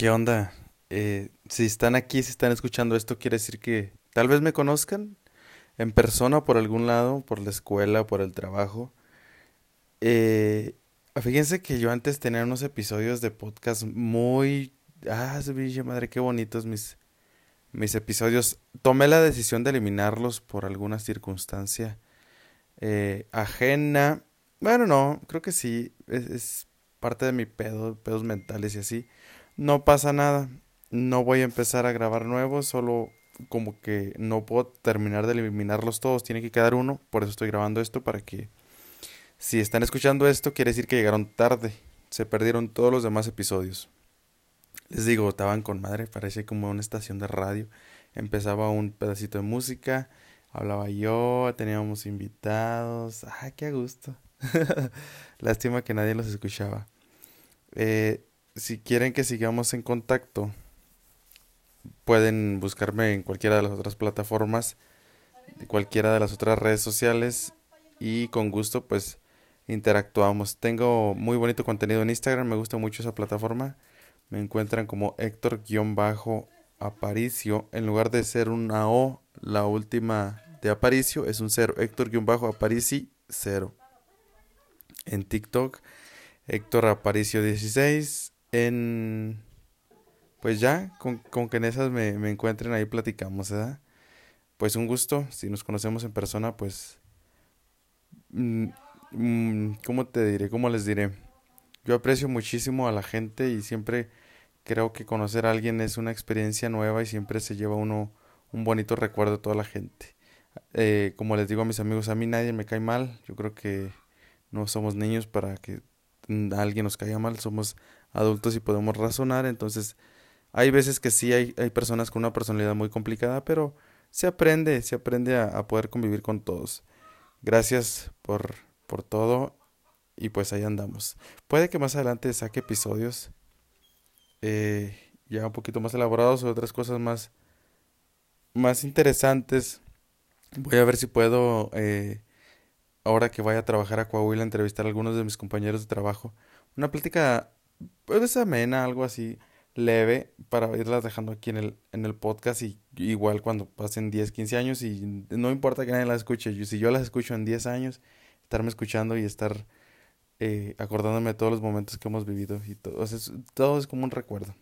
¿Qué onda? Eh, si están aquí, si están escuchando esto, quiere decir que tal vez me conozcan en persona por algún lado, por la escuela, por el trabajo. Eh, fíjense que yo antes tenía unos episodios de podcast muy... Ah, su madre, qué bonitos mis, mis episodios. Tomé la decisión de eliminarlos por alguna circunstancia eh, ajena. Bueno, no, creo que sí. Es, es parte de mi pedo, pedos mentales y así. No pasa nada. No voy a empezar a grabar nuevos, solo como que no puedo terminar de eliminarlos todos, tiene que quedar uno, por eso estoy grabando esto para que si están escuchando esto quiere decir que llegaron tarde, se perdieron todos los demás episodios. Les digo, estaban con madre, parece como una estación de radio. Empezaba un pedacito de música, hablaba yo, teníamos invitados, ah, qué gusto. Lástima que nadie los escuchaba. Eh, si quieren que sigamos en contacto, pueden buscarme en cualquiera de las otras plataformas, cualquiera de las otras redes sociales y con gusto pues interactuamos. Tengo muy bonito contenido en Instagram, me gusta mucho esa plataforma. Me encuentran como Héctor-Aparicio. En lugar de ser una O, la última de Aparicio es un cero. Héctor-Aparici, cero. En TikTok, Héctor Aparicio 16 en... Pues ya, con, con que en esas me, me encuentren ahí platicamos, ¿verdad? Pues un gusto, si nos conocemos en persona, pues... Mm, mm, ¿Cómo te diré? ¿Cómo les diré? Yo aprecio muchísimo a la gente y siempre creo que conocer a alguien es una experiencia nueva y siempre se lleva uno un bonito recuerdo de toda la gente. Eh, como les digo a mis amigos, a mí nadie me cae mal. Yo creo que no somos niños para que alguien nos caiga mal. Somos adultos y podemos razonar. Entonces, hay veces que sí hay, hay personas con una personalidad muy complicada, pero se aprende, se aprende a, poder convivir con todos. Gracias por, por todo y pues ahí andamos. Puede que más adelante saque episodios eh, ya un poquito más elaborados o otras cosas más, más interesantes. Voy a ver si puedo, eh, ahora que vaya a trabajar a Coahuila, entrevistar a algunos de mis compañeros de trabajo. Una plática pues amena, algo así leve para irlas dejando aquí en el, en el podcast y igual cuando pasen 10, 15 años y no importa que nadie las escuche, si yo las escucho en 10 años, estarme escuchando y estar eh, acordándome de todos los momentos que hemos vivido y todo, todo es como un recuerdo.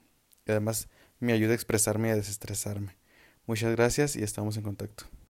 Y además me ayuda a expresarme y a desestresarme. Muchas gracias y estamos en contacto.